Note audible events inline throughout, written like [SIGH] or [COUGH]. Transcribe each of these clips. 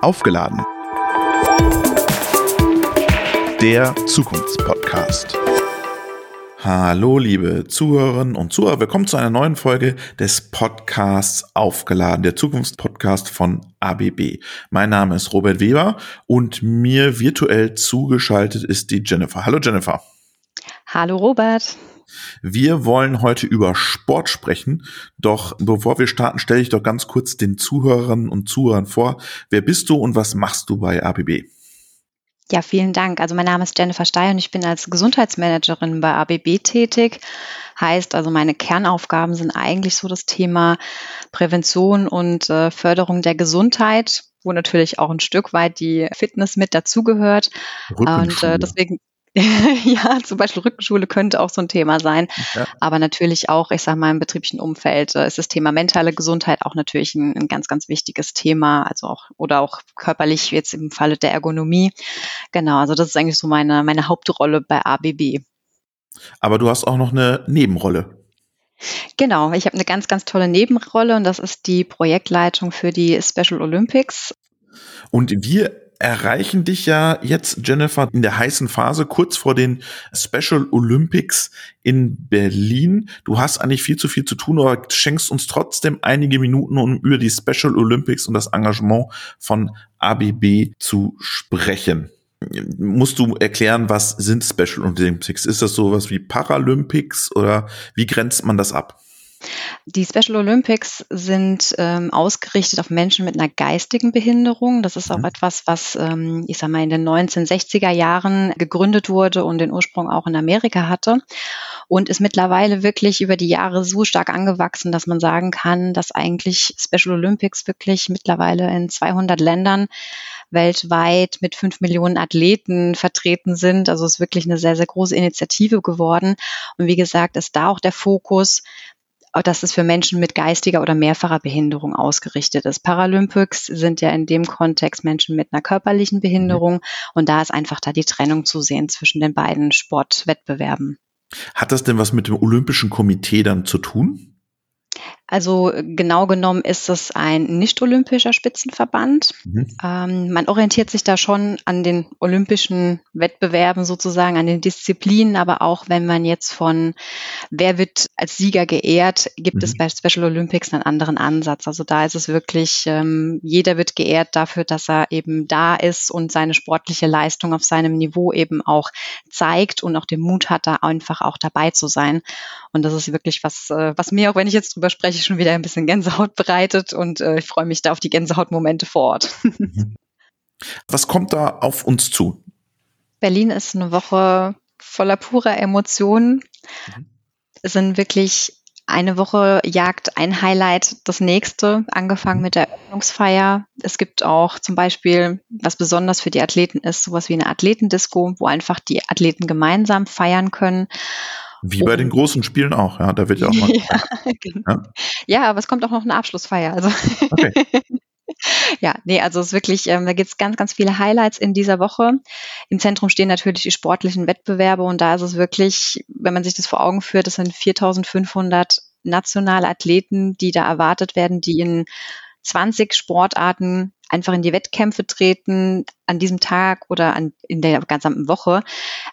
Aufgeladen. Der Zukunftspodcast. Hallo, liebe Zuhörerinnen und Zuhörer. Willkommen zu einer neuen Folge des Podcasts Aufgeladen, der Zukunftspodcast von ABB. Mein Name ist Robert Weber und mir virtuell zugeschaltet ist die Jennifer. Hallo, Jennifer. Hallo, Robert. Wir wollen heute über Sport sprechen. Doch bevor wir starten, stelle ich doch ganz kurz den Zuhörern und Zuhörern vor. Wer bist du und was machst du bei ABB? Ja, vielen Dank. Also mein Name ist Jennifer Steyer und ich bin als Gesundheitsmanagerin bei ABB tätig. Heißt also, meine Kernaufgaben sind eigentlich so das Thema Prävention und äh, Förderung der Gesundheit, wo natürlich auch ein Stück weit die Fitness mit dazugehört. Und äh, deswegen [LAUGHS] ja, zum Beispiel Rückenschule könnte auch so ein Thema sein. Ja. Aber natürlich auch, ich sage mal, im betrieblichen Umfeld äh, ist das Thema mentale Gesundheit auch natürlich ein, ein, ganz, ganz wichtiges Thema. Also auch, oder auch körperlich jetzt im Falle der Ergonomie. Genau, also das ist eigentlich so meine, meine Hauptrolle bei ABB. Aber du hast auch noch eine Nebenrolle. Genau, ich habe eine ganz, ganz tolle Nebenrolle und das ist die Projektleitung für die Special Olympics. Und wir erreichen dich ja jetzt, Jennifer, in der heißen Phase, kurz vor den Special Olympics in Berlin. Du hast eigentlich viel zu viel zu tun, aber schenkst uns trotzdem einige Minuten, um über die Special Olympics und das Engagement von ABB zu sprechen. Musst du erklären, was sind Special Olympics? Ist das sowas wie Paralympics oder wie grenzt man das ab? Die Special Olympics sind ähm, ausgerichtet auf Menschen mit einer geistigen Behinderung. Das ist auch mhm. etwas, was, ähm, ich sag mal, in den 1960er Jahren gegründet wurde und den Ursprung auch in Amerika hatte und ist mittlerweile wirklich über die Jahre so stark angewachsen, dass man sagen kann, dass eigentlich Special Olympics wirklich mittlerweile in 200 Ländern weltweit mit fünf Millionen Athleten vertreten sind. Also es ist wirklich eine sehr, sehr große Initiative geworden. Und wie gesagt, ist da auch der Fokus, dass es für Menschen mit geistiger oder mehrfacher Behinderung ausgerichtet ist. Paralympics sind ja in dem Kontext Menschen mit einer körperlichen Behinderung mhm. und da ist einfach da die Trennung zu sehen zwischen den beiden Sportwettbewerben. Hat das denn was mit dem Olympischen Komitee dann zu tun? Also genau genommen ist es ein nicht-olympischer Spitzenverband. Mhm. Ähm, man orientiert sich da schon an den olympischen Wettbewerben sozusagen, an den Disziplinen, aber auch wenn man jetzt von wer wird als Sieger geehrt, gibt mhm. es bei Special Olympics einen anderen Ansatz. Also da ist es wirklich, ähm, jeder wird geehrt dafür, dass er eben da ist und seine sportliche Leistung auf seinem Niveau eben auch zeigt und auch den Mut hat, da einfach auch dabei zu sein. Und das ist wirklich was, äh, was mir, auch wenn ich jetzt drüber spreche, schon wieder ein bisschen Gänsehaut bereitet und äh, ich freue mich da auf die Gänsehautmomente vor Ort. Was kommt da auf uns zu? Berlin ist eine Woche voller purer Emotionen. Mhm. Es sind wirklich eine Woche jagt ein Highlight das nächste, angefangen mhm. mit der Eröffnungsfeier. Es gibt auch zum Beispiel, was besonders für die Athleten ist, sowas wie eine Athletendisco, wo einfach die Athleten gemeinsam feiern können. Wie bei den großen Spielen auch, ja. Da wird ja auch mal. [LAUGHS] ja, [LAUGHS] genau. ja? ja, aber es kommt auch noch eine Abschlussfeier. Also. Okay. [LAUGHS] Ja, nee, also es ist wirklich, ähm, da gibt es ganz, ganz viele Highlights in dieser Woche. Im Zentrum stehen natürlich die sportlichen Wettbewerbe und da ist es wirklich, wenn man sich das vor Augen führt, das sind 4500 nationale Athleten, die da erwartet werden, die in 20 Sportarten einfach in die Wettkämpfe treten, an diesem Tag oder an, in der gesamten Woche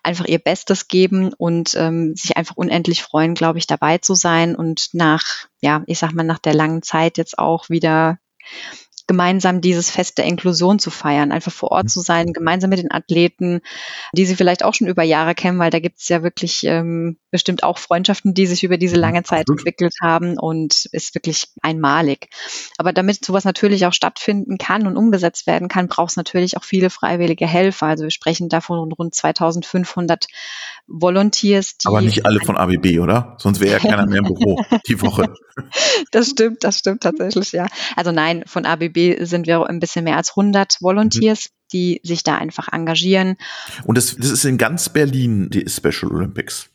einfach ihr Bestes geben und ähm, sich einfach unendlich freuen, glaube ich, dabei zu sein und nach, ja, ich sag mal, nach der langen Zeit jetzt auch wieder gemeinsam dieses Fest der Inklusion zu feiern, einfach vor Ort mhm. zu sein, gemeinsam mit den Athleten, die sie vielleicht auch schon über Jahre kennen, weil da gibt es ja wirklich ähm, bestimmt auch Freundschaften, die sich über diese mhm, lange Zeit entwickelt haben und ist wirklich einmalig. Aber damit sowas natürlich auch stattfinden kann und umgesetzt werden kann, braucht es natürlich auch viele freiwillige Helfer. Also wir sprechen davon rund 2500 Volunteers. Aber nicht alle von ABB, oder? Sonst wäre ja keiner mehr im Büro [LAUGHS] die Woche. Das stimmt, das stimmt tatsächlich, ja. Also nein, von ABB sind wir ein bisschen mehr als 100 Volunteers. Mhm die sich da einfach engagieren. Und das, das ist in ganz Berlin die Special Olympics.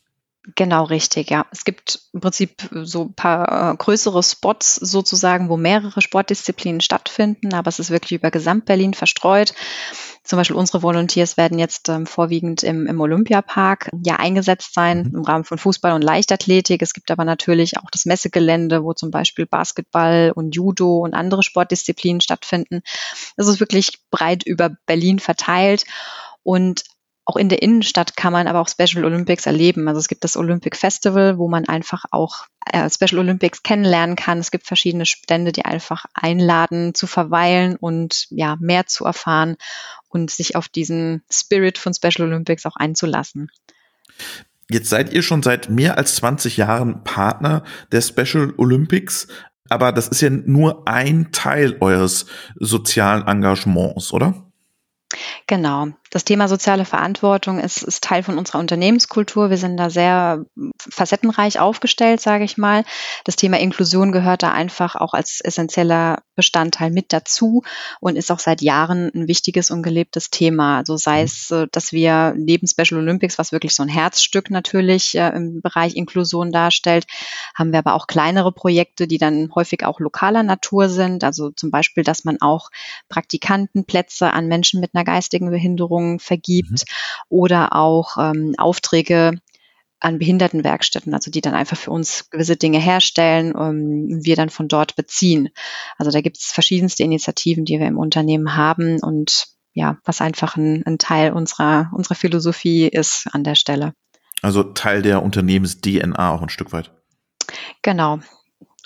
Genau richtig, ja. Es gibt im Prinzip so ein paar äh, größere Spots sozusagen, wo mehrere Sportdisziplinen stattfinden, aber es ist wirklich über Gesamt-Berlin verstreut. Zum Beispiel unsere Volunteers werden jetzt ähm, vorwiegend im, im Olympiapark ja eingesetzt sein mhm. im Rahmen von Fußball und Leichtathletik. Es gibt aber natürlich auch das Messegelände, wo zum Beispiel Basketball und Judo und andere Sportdisziplinen stattfinden. Es ist wirklich breit über Berlin verteilt. Und auch in der Innenstadt kann man aber auch Special Olympics erleben. Also es gibt das Olympic Festival, wo man einfach auch äh, Special Olympics kennenlernen kann. Es gibt verschiedene Stände, die einfach einladen, zu verweilen und ja, mehr zu erfahren und sich auf diesen Spirit von Special Olympics auch einzulassen. Jetzt seid ihr schon seit mehr als 20 Jahren Partner der Special Olympics, aber das ist ja nur ein Teil eures sozialen Engagements, oder? Genau. Das Thema soziale Verantwortung ist, ist Teil von unserer Unternehmenskultur. Wir sind da sehr facettenreich aufgestellt, sage ich mal. Das Thema Inklusion gehört da einfach auch als essentieller Bestandteil mit dazu und ist auch seit Jahren ein wichtiges und gelebtes Thema. Also sei es, äh, dass wir neben Special Olympics, was wirklich so ein Herzstück natürlich äh, im Bereich Inklusion darstellt, haben wir aber auch kleinere Projekte, die dann häufig auch lokaler Natur sind. Also zum Beispiel, dass man auch Praktikantenplätze an Menschen mit einer geistigen Behinderung Förderung vergibt mhm. oder auch ähm, Aufträge an Behindertenwerkstätten, also die dann einfach für uns gewisse Dinge herstellen und wir dann von dort beziehen. Also da gibt es verschiedenste Initiativen, die wir im Unternehmen haben und ja, was einfach ein, ein Teil unserer, unserer Philosophie ist an der Stelle. Also Teil der Unternehmens-DNA auch ein Stück weit. Genau.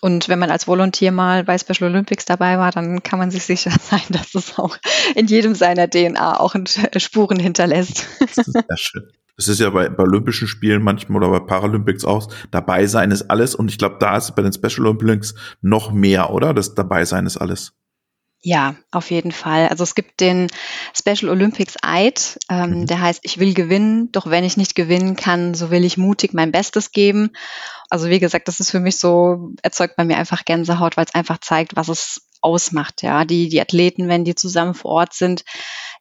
Und wenn man als Volontier mal bei Special Olympics dabei war, dann kann man sich sicher [LAUGHS] sein, dass es auch in jedem seiner DNA auch Spuren hinterlässt. Das ist sehr schön. Das ist ja bei, bei Olympischen Spielen manchmal oder bei Paralympics auch. Dabei sein ist alles. Und ich glaube, da ist bei den Special Olympics noch mehr, oder? Das dabei sein ist alles. Ja, auf jeden Fall. Also es gibt den Special Olympics Eid, ähm, mhm. der heißt, ich will gewinnen, doch wenn ich nicht gewinnen kann, so will ich mutig mein Bestes geben. Also wie gesagt, das ist für mich so, erzeugt bei mir einfach Gänsehaut, weil es einfach zeigt, was es ausmacht. Ja, die, die Athleten, wenn die zusammen vor Ort sind,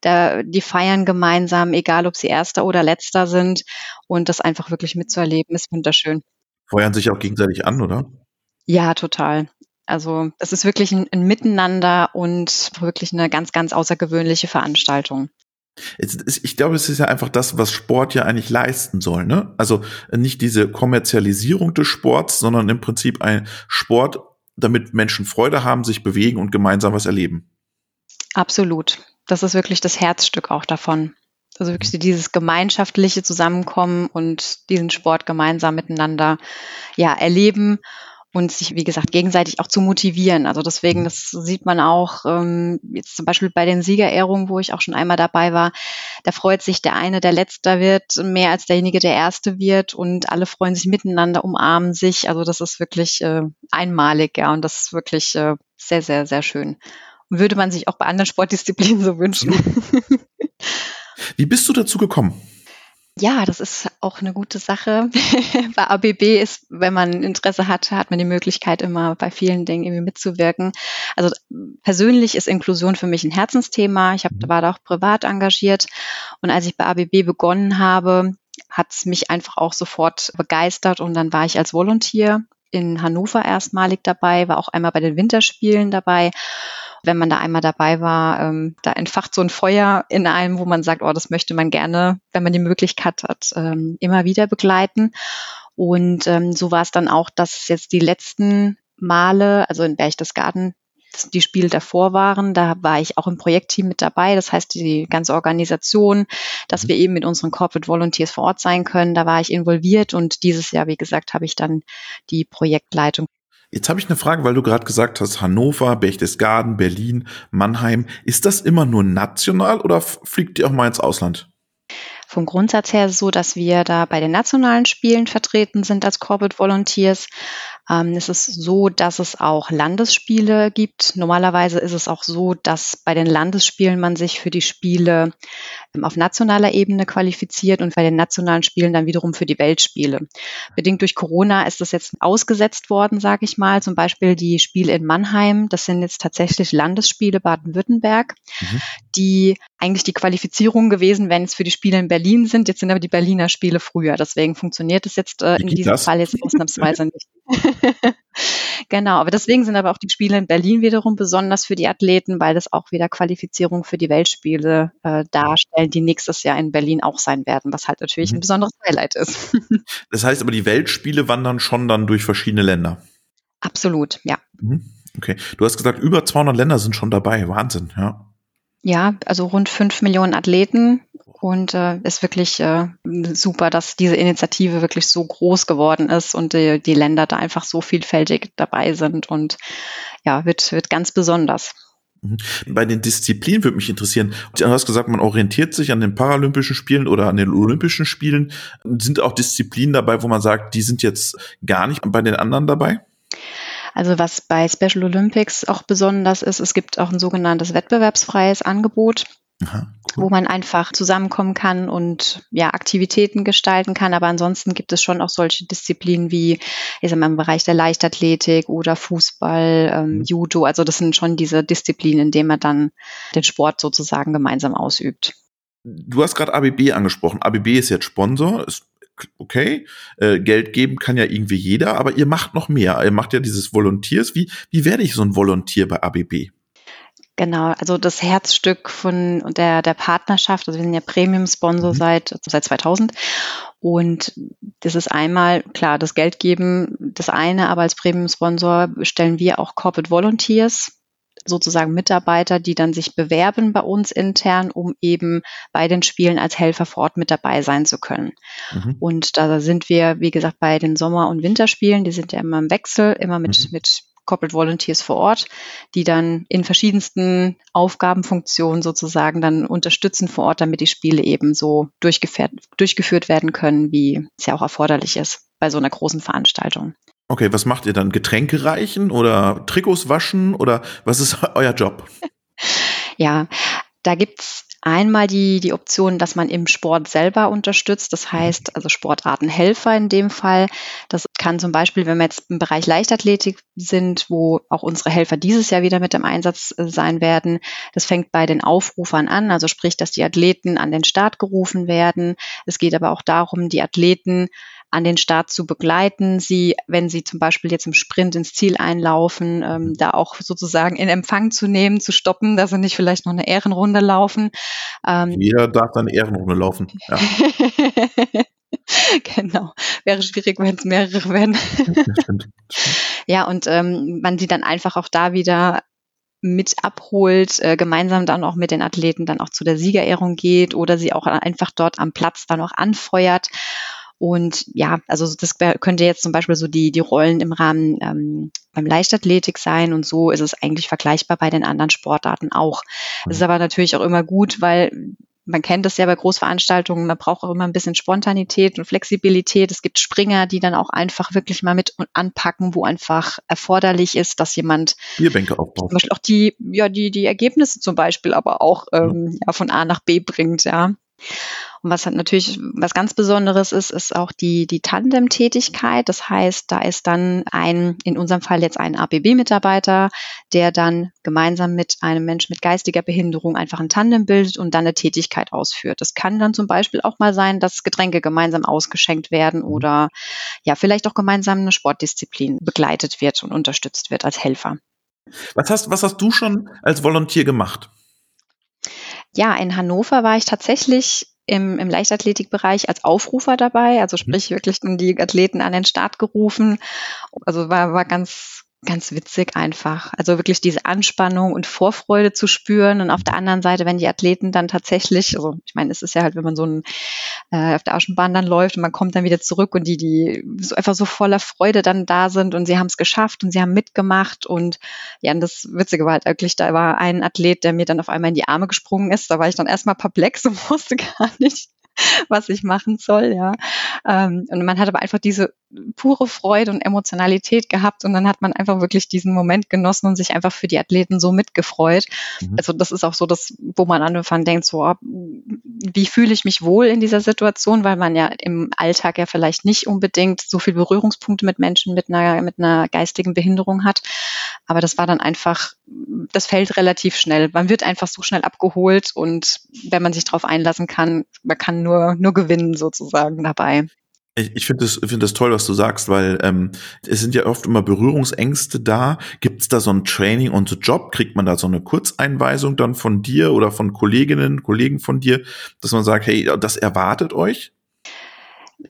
da, die feiern gemeinsam, egal ob sie Erster oder Letzter sind. Und das einfach wirklich mitzuerleben, ist wunderschön. Feuern sich auch gegenseitig an, oder? Ja, total. Also es ist wirklich ein, ein Miteinander und wirklich eine ganz, ganz außergewöhnliche Veranstaltung. Ich glaube, es ist ja einfach das, was Sport ja eigentlich leisten soll. Ne? Also nicht diese Kommerzialisierung des Sports, sondern im Prinzip ein Sport, damit Menschen Freude haben, sich bewegen und gemeinsam was erleben. Absolut. Das ist wirklich das Herzstück auch davon. Also wirklich dieses gemeinschaftliche Zusammenkommen und diesen Sport gemeinsam miteinander ja erleben und sich, wie gesagt, gegenseitig auch zu motivieren. Also deswegen, das sieht man auch ähm, jetzt zum Beispiel bei den Siegerehrungen, wo ich auch schon einmal dabei war. Da freut sich der eine, der Letzter wird, mehr als derjenige, der Erste wird und alle freuen sich miteinander, umarmen sich. Also das ist wirklich äh, einmalig, ja, und das ist wirklich äh, sehr, sehr, sehr schön. Und würde man sich auch bei anderen Sportdisziplinen so wünschen. [LAUGHS] Wie bist du dazu gekommen? Ja, das ist auch eine gute Sache. [LAUGHS] bei ABB ist, wenn man Interesse hat, hat man die Möglichkeit, immer bei vielen Dingen irgendwie mitzuwirken. Also persönlich ist Inklusion für mich ein Herzensthema. Ich hab, war da auch privat engagiert. Und als ich bei ABB begonnen habe, hat es mich einfach auch sofort begeistert. Und dann war ich als Volunteer in Hannover erstmalig dabei, war auch einmal bei den Winterspielen dabei wenn man da einmal dabei war, ähm, da entfacht so ein Feuer in einem, wo man sagt, oh, das möchte man gerne, wenn man die Möglichkeit hat, ähm, immer wieder begleiten. Und ähm, so war es dann auch, dass jetzt die letzten Male, also in Berchtesgaden, die Spiele davor waren, da war ich auch im Projektteam mit dabei. Das heißt, die ganze Organisation, dass wir eben mit unseren Corporate Volunteers vor Ort sein können, da war ich involviert und dieses Jahr, wie gesagt, habe ich dann die Projektleitung Jetzt habe ich eine Frage, weil du gerade gesagt hast, Hannover, Berchtesgaden, Berlin, Mannheim. Ist das immer nur national oder fliegt ihr auch mal ins Ausland? Vom Grundsatz her so, dass wir da bei den nationalen Spielen vertreten sind als Corporate Volunteers. Ähm, es ist so, dass es auch Landesspiele gibt. Normalerweise ist es auch so, dass bei den Landesspielen man sich für die Spiele ähm, auf nationaler Ebene qualifiziert und bei den nationalen Spielen dann wiederum für die Weltspiele. Bedingt durch Corona ist das jetzt ausgesetzt worden, sage ich mal. Zum Beispiel die Spiele in Mannheim. Das sind jetzt tatsächlich Landesspiele Baden-Württemberg, mhm. die eigentlich die Qualifizierung gewesen, wenn es für die Spiele in Berlin sind. Jetzt sind aber die Berliner Spiele früher. Deswegen funktioniert es jetzt äh, in diesem das? Fall jetzt ausnahmsweise [LAUGHS] nicht. [LAUGHS] genau, aber deswegen sind aber auch die Spiele in Berlin wiederum besonders für die Athleten, weil das auch wieder Qualifizierung für die Weltspiele äh, darstellen, die nächstes Jahr in Berlin auch sein werden, was halt natürlich mhm. ein besonderes Highlight ist. [LAUGHS] das heißt aber, die Weltspiele wandern schon dann durch verschiedene Länder. Absolut, ja. Mhm. Okay, du hast gesagt, über 200 Länder sind schon dabei. Wahnsinn, ja. Ja, also rund fünf Millionen Athleten und äh, ist wirklich äh, super, dass diese Initiative wirklich so groß geworden ist und die, die Länder da einfach so vielfältig dabei sind und ja, wird, wird ganz besonders. Mhm. Bei den Disziplinen würde mich interessieren, du hast gesagt, man orientiert sich an den Paralympischen Spielen oder an den Olympischen Spielen. Sind auch Disziplinen dabei, wo man sagt, die sind jetzt gar nicht bei den anderen dabei? Also was bei Special Olympics auch besonders ist, es gibt auch ein sogenanntes wettbewerbsfreies Angebot. Aha, cool. wo man einfach zusammenkommen kann und ja Aktivitäten gestalten kann. Aber ansonsten gibt es schon auch solche Disziplinen wie, ich sag mal, im Bereich der Leichtathletik oder Fußball, ähm, mhm. Judo. Also das sind schon diese Disziplinen, in denen man dann den Sport sozusagen gemeinsam ausübt. Du hast gerade ABB angesprochen. ABB ist jetzt Sponsor, ist okay, äh, Geld geben kann ja irgendwie jeder, aber ihr macht noch mehr. Ihr macht ja dieses Volunteers. Wie, wie werde ich so ein Volontier bei ABB? Genau, also das Herzstück von der, der Partnerschaft, also wir sind ja Premium-Sponsor mhm. seit, seit 2000 und das ist einmal, klar, das Geld geben, das eine, aber als Premium-Sponsor stellen wir auch Corporate Volunteers, sozusagen Mitarbeiter, die dann sich bewerben bei uns intern, um eben bei den Spielen als Helfer vor Ort mit dabei sein zu können. Mhm. Und da sind wir, wie gesagt, bei den Sommer- und Winterspielen, die sind ja immer im Wechsel, immer mit, mhm. mit Corporate Volunteers vor Ort, die dann in verschiedensten Aufgabenfunktionen sozusagen dann unterstützen vor Ort, damit die Spiele eben so durchgeführt werden können, wie es ja auch erforderlich ist bei so einer großen Veranstaltung. Okay, was macht ihr dann? Getränke reichen oder Trikots waschen oder was ist [LAUGHS] euer Job? [LAUGHS] ja, da gibt's Einmal die, die Option, dass man im Sport selber unterstützt, das heißt also Sportartenhelfer in dem Fall. Das kann zum Beispiel, wenn wir jetzt im Bereich Leichtathletik sind, wo auch unsere Helfer dieses Jahr wieder mit im Einsatz äh, sein werden. Das fängt bei den Aufrufern an, also sprich, dass die Athleten an den Start gerufen werden. Es geht aber auch darum, die Athleten an den Start zu begleiten, sie, wenn sie zum Beispiel jetzt im Sprint ins Ziel einlaufen, ähm, da auch sozusagen in Empfang zu nehmen, zu stoppen, dass sie nicht vielleicht noch eine Ehrenrunde laufen. Ähm, Jeder darf dann eine Ehrenrunde laufen. Ja. [LAUGHS] genau. Wäre schwierig, wenn es mehrere werden. [LAUGHS] ja, und ähm, man sie dann einfach auch da wieder mit abholt, äh, gemeinsam dann auch mit den Athleten dann auch zu der Siegerehrung geht oder sie auch einfach dort am Platz dann auch anfeuert und ja, also das könnte jetzt zum Beispiel so die, die Rollen im Rahmen ähm, beim Leichtathletik sein und so ist es eigentlich vergleichbar bei den anderen Sportarten auch. Es ist mhm. aber natürlich auch immer gut, weil man kennt das ja bei Großveranstaltungen, man braucht auch immer ein bisschen Spontanität und Flexibilität. Es gibt Springer, die dann auch einfach wirklich mal mit anpacken, wo einfach erforderlich ist, dass jemand Bierbänke aufbaut. Zum Beispiel auch die, ja, die, die Ergebnisse zum Beispiel aber auch ähm, ja, von A nach B bringt, ja. Und was natürlich was ganz Besonderes ist, ist auch die, die Tandem-Tätigkeit. Das heißt, da ist dann ein, in unserem Fall jetzt ein ABB-Mitarbeiter, der dann gemeinsam mit einem Menschen mit geistiger Behinderung einfach ein Tandem bildet und dann eine Tätigkeit ausführt. Das kann dann zum Beispiel auch mal sein, dass Getränke gemeinsam ausgeschenkt werden oder ja, vielleicht auch gemeinsam eine Sportdisziplin begleitet wird und unterstützt wird als Helfer. Was hast, was hast du schon als Volontier gemacht? Ja, in Hannover war ich tatsächlich im, im Leichtathletikbereich als Aufrufer dabei, also mhm. sprich wirklich die Athleten an den Start gerufen. Also war, war ganz, ganz witzig einfach. Also wirklich diese Anspannung und Vorfreude zu spüren. Und auf der anderen Seite, wenn die Athleten dann tatsächlich, also ich meine, es ist ja halt, wenn man so ein, äh, auf der Aschenbahn dann läuft und man kommt dann wieder zurück und die, die so einfach so voller Freude dann da sind und sie haben es geschafft und sie haben mitgemacht. Und ja, und das Witzige war halt wirklich, da war ein Athlet, der mir dann auf einmal in die Arme gesprungen ist, da war ich dann erstmal perplex und [LAUGHS] wusste gar nicht, [LAUGHS] was ich machen soll, ja. Ähm, und man hat aber einfach diese pure Freude und Emotionalität gehabt und dann hat man einfach wirklich diesen Moment genossen und sich einfach für die Athleten so mitgefreut. Mhm. Also das ist auch so das, wo man anfangen denkt, so, wie fühle ich mich wohl in dieser Situation, weil man ja im Alltag ja vielleicht nicht unbedingt so viel Berührungspunkte mit Menschen mit einer, mit einer geistigen Behinderung hat. Aber das war dann einfach, das fällt relativ schnell. Man wird einfach so schnell abgeholt und wenn man sich darauf einlassen kann, man kann nur, nur gewinnen sozusagen dabei. Ich, ich finde das, find das toll, was du sagst, weil ähm, es sind ja oft immer Berührungsängste da. Gibt es da so ein Training on the Job? Kriegt man da so eine Kurzeinweisung dann von dir oder von Kolleginnen, Kollegen von dir, dass man sagt, hey, das erwartet euch?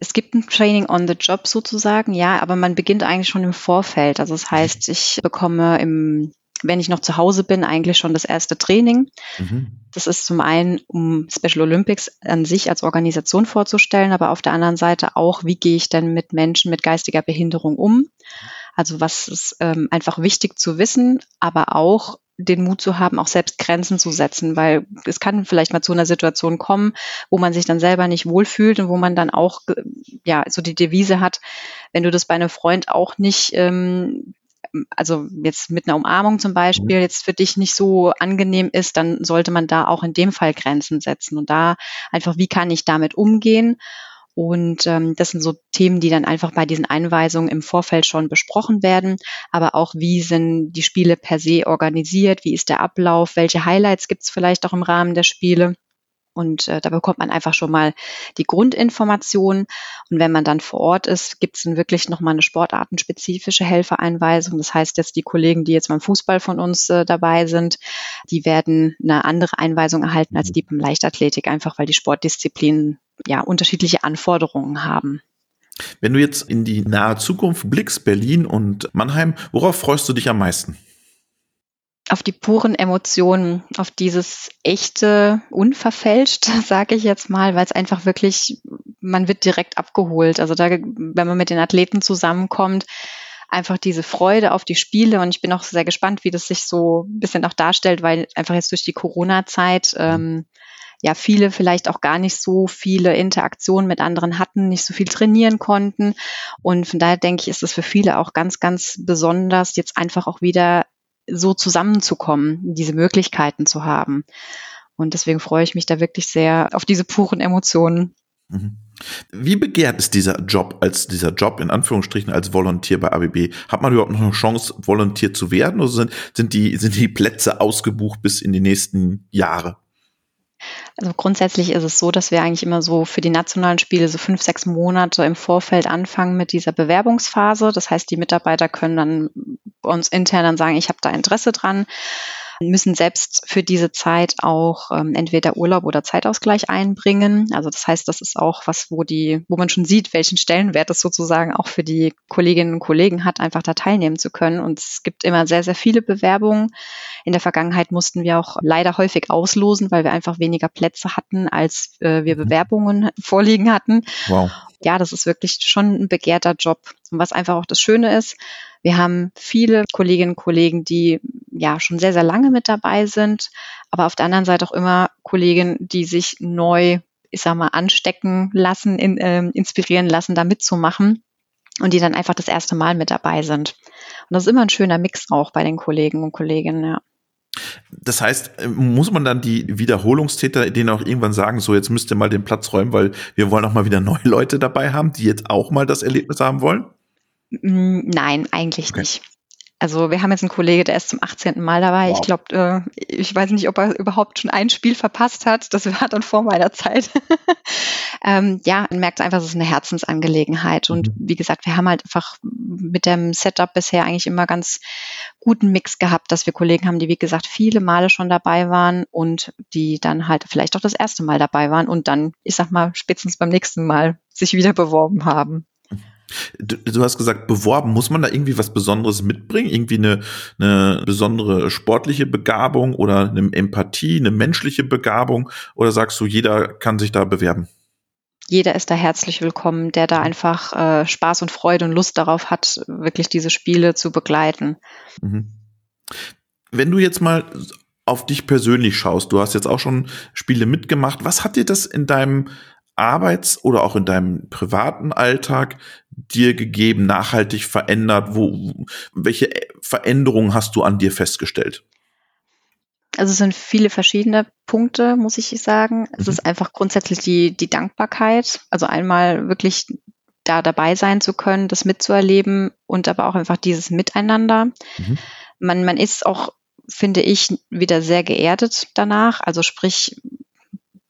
Es gibt ein Training on the Job sozusagen, ja, aber man beginnt eigentlich schon im Vorfeld. Also das heißt, ich bekomme im wenn ich noch zu Hause bin, eigentlich schon das erste Training. Mhm. Das ist zum einen, um Special Olympics an sich als Organisation vorzustellen, aber auf der anderen Seite auch, wie gehe ich denn mit Menschen mit geistiger Behinderung um? Also was ist ähm, einfach wichtig zu wissen, aber auch den Mut zu haben, auch selbst Grenzen zu setzen, weil es kann vielleicht mal zu einer Situation kommen, wo man sich dann selber nicht wohlfühlt und wo man dann auch ja so die Devise hat, wenn du das bei einem Freund auch nicht ähm, also jetzt mit einer Umarmung zum Beispiel, mhm. jetzt für dich nicht so angenehm ist, dann sollte man da auch in dem Fall Grenzen setzen und da einfach, wie kann ich damit umgehen? Und ähm, das sind so Themen, die dann einfach bei diesen Einweisungen im Vorfeld schon besprochen werden. Aber auch, wie sind die Spiele per se organisiert? Wie ist der Ablauf? Welche Highlights gibt es vielleicht auch im Rahmen der Spiele? Und äh, da bekommt man einfach schon mal die Grundinformationen. Und wenn man dann vor Ort ist, gibt es dann wirklich nochmal eine sportartenspezifische Helfereinweisung. Das heißt jetzt die Kollegen, die jetzt beim Fußball von uns äh, dabei sind, die werden eine andere Einweisung erhalten als die beim Leichtathletik, einfach weil die Sportdisziplinen ja unterschiedliche Anforderungen haben. Wenn du jetzt in die nahe Zukunft blickst, Berlin und Mannheim, worauf freust du dich am meisten? Auf die puren Emotionen, auf dieses echte, unverfälscht, [LAUGHS] sage ich jetzt mal, weil es einfach wirklich, man wird direkt abgeholt. Also da, wenn man mit den Athleten zusammenkommt, einfach diese Freude auf die Spiele und ich bin auch sehr gespannt, wie das sich so ein bisschen auch darstellt, weil einfach jetzt durch die Corona-Zeit ähm, ja viele vielleicht auch gar nicht so viele Interaktionen mit anderen hatten, nicht so viel trainieren konnten. Und von daher denke ich, ist es für viele auch ganz, ganz besonders, jetzt einfach auch wieder so zusammenzukommen, diese Möglichkeiten zu haben. Und deswegen freue ich mich da wirklich sehr auf diese puren Emotionen. Mhm. Wie begehrt ist dieser Job als dieser Job in Anführungsstrichen als Volontär bei ABB? Hat man überhaupt noch eine Chance, Volontär zu werden oder sind, sind, die, sind die Plätze ausgebucht bis in die nächsten Jahre? Also grundsätzlich ist es so, dass wir eigentlich immer so für die nationalen Spiele so fünf, sechs Monate im Vorfeld anfangen mit dieser Bewerbungsphase. Das heißt, die Mitarbeiter können dann uns intern dann sagen, ich habe da Interesse dran müssen selbst für diese Zeit auch ähm, entweder Urlaub oder Zeitausgleich einbringen. Also das heißt, das ist auch was, wo die, wo man schon sieht, welchen Stellenwert es sozusagen auch für die Kolleginnen und Kollegen hat, einfach da teilnehmen zu können. Und es gibt immer sehr, sehr viele Bewerbungen. In der Vergangenheit mussten wir auch leider häufig auslosen, weil wir einfach weniger Plätze hatten, als äh, wir mhm. Bewerbungen [LAUGHS] vorliegen hatten. Wow. Ja, das ist wirklich schon ein begehrter Job. Und was einfach auch das Schöne ist, wir haben viele Kolleginnen und Kollegen, die ja schon sehr, sehr lange mit dabei sind, aber auf der anderen Seite auch immer Kollegen, die sich neu, ich sag mal, anstecken lassen, in, äh, inspirieren lassen, da mitzumachen und die dann einfach das erste Mal mit dabei sind. Und das ist immer ein schöner Mix auch bei den Kollegen und Kolleginnen, ja. Das heißt, äh, muss man dann die Wiederholungstäter denen auch irgendwann sagen, so jetzt müsst ihr mal den Platz räumen, weil wir wollen auch mal wieder neue Leute dabei haben, die jetzt auch mal das Erlebnis haben wollen? Nein, eigentlich okay. nicht. Also wir haben jetzt einen Kollege, der ist zum 18. Mal dabei. Wow. Ich glaube, äh, ich weiß nicht, ob er überhaupt schon ein Spiel verpasst hat. Das war dann vor meiner Zeit. [LAUGHS] ähm, ja, man merkt einfach, es ist eine Herzensangelegenheit. Und mhm. wie gesagt, wir haben halt einfach mit dem Setup bisher eigentlich immer ganz guten Mix gehabt, dass wir Kollegen haben, die wie gesagt viele Male schon dabei waren und die dann halt vielleicht auch das erste Mal dabei waren und dann, ich sag mal, spätestens beim nächsten Mal sich wieder beworben haben. Du, du, hast gesagt, beworben, muss man da irgendwie was Besonderes mitbringen? Irgendwie eine, eine besondere sportliche Begabung oder eine Empathie, eine menschliche Begabung? Oder sagst du, jeder kann sich da bewerben? Jeder ist da herzlich willkommen, der da einfach äh, Spaß und Freude und Lust darauf hat, wirklich diese Spiele zu begleiten. Mhm. Wenn du jetzt mal auf dich persönlich schaust, du hast jetzt auch schon Spiele mitgemacht, was hat dir das in deinem Arbeits- oder auch in deinem privaten Alltag dir gegeben, nachhaltig verändert? Wo, welche Veränderungen hast du an dir festgestellt? Also es sind viele verschiedene Punkte, muss ich sagen. Es mhm. ist einfach grundsätzlich die, die Dankbarkeit. Also einmal wirklich da dabei sein zu können, das mitzuerleben und aber auch einfach dieses Miteinander. Mhm. Man, man ist auch, finde ich, wieder sehr geerdet danach. Also sprich,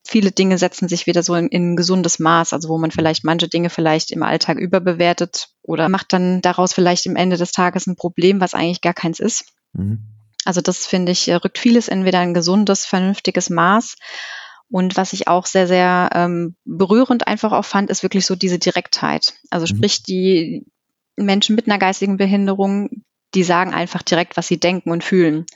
viele Dinge setzen sich wieder so in, in ein gesundes Maß, also wo man vielleicht manche Dinge vielleicht im Alltag überbewertet oder macht dann daraus vielleicht im Ende des Tages ein Problem, was eigentlich gar keins ist. Mhm. Also das finde ich, rückt vieles in wieder ein gesundes, vernünftiges Maß. Und was ich auch sehr, sehr ähm, berührend einfach auch fand, ist wirklich so diese Direktheit. Also mhm. sprich, die Menschen mit einer geistigen Behinderung, die sagen einfach direkt, was sie denken und fühlen.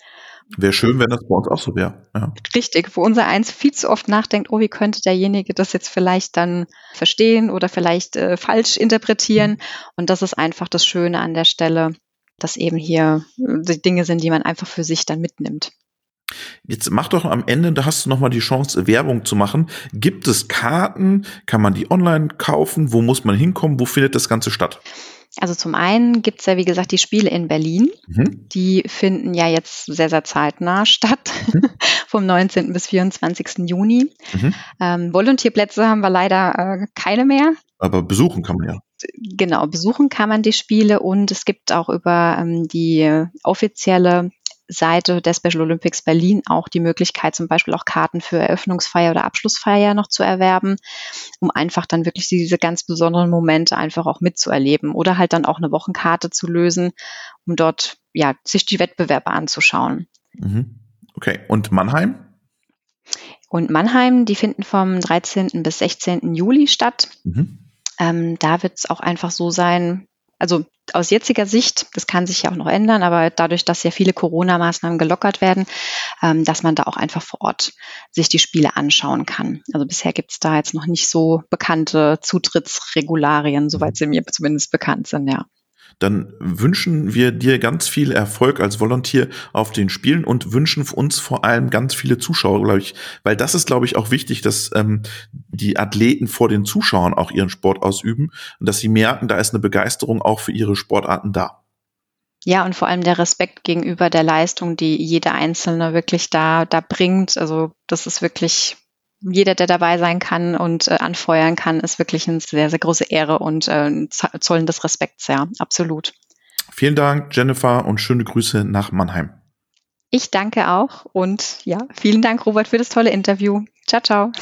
Wäre schön, wenn das bei uns auch so wäre. Ja. Richtig, wo unser Eins viel zu oft nachdenkt, oh, wie könnte derjenige das jetzt vielleicht dann verstehen oder vielleicht äh, falsch interpretieren. Mhm. Und das ist einfach das Schöne an der Stelle, dass eben hier äh, die Dinge sind, die man einfach für sich dann mitnimmt. Jetzt mach doch am Ende, da hast du noch mal die Chance, Werbung zu machen. Gibt es Karten? Kann man die online kaufen? Wo muss man hinkommen? Wo findet das Ganze statt? Also zum einen gibt es ja, wie gesagt, die Spiele in Berlin. Mhm. Die finden ja jetzt sehr, sehr zeitnah [LAUGHS] statt, mhm. vom 19. bis 24. Juni. Mhm. Ähm, Volontierplätze haben wir leider äh, keine mehr. Aber besuchen kann man ja. Genau, besuchen kann man die Spiele und es gibt auch über ähm, die offizielle Seite der Special Olympics Berlin auch die Möglichkeit, zum Beispiel auch Karten für Eröffnungsfeier oder Abschlussfeier noch zu erwerben, um einfach dann wirklich diese ganz besonderen Momente einfach auch mitzuerleben oder halt dann auch eine Wochenkarte zu lösen, um dort ja sich die Wettbewerbe anzuschauen. Mhm. Okay, und Mannheim? Und Mannheim, die finden vom 13. bis 16. Juli statt. Mhm. Ähm, da wird es auch einfach so sein, also aus jetziger Sicht, das kann sich ja auch noch ändern, aber dadurch, dass ja viele Corona-Maßnahmen gelockert werden, ähm, dass man da auch einfach vor Ort sich die Spiele anschauen kann. Also bisher gibt es da jetzt noch nicht so bekannte Zutrittsregularien, soweit sie mir zumindest bekannt sind, ja dann wünschen wir dir ganz viel Erfolg als Volontier auf den Spielen und wünschen uns vor allem ganz viele Zuschauer, glaube ich, weil das ist, glaube ich, auch wichtig, dass ähm, die Athleten vor den Zuschauern auch ihren Sport ausüben und dass sie merken, da ist eine Begeisterung auch für ihre Sportarten da. Ja, und vor allem der Respekt gegenüber der Leistung, die jeder Einzelne wirklich da, da bringt. Also das ist wirklich jeder, der dabei sein kann und äh, anfeuern kann, ist wirklich eine sehr, sehr große Ehre und äh, Zollen des Respekts, ja, absolut. Vielen Dank, Jennifer, und schöne Grüße nach Mannheim. Ich danke auch und ja, vielen Dank, Robert, für das tolle Interview. Ciao, ciao.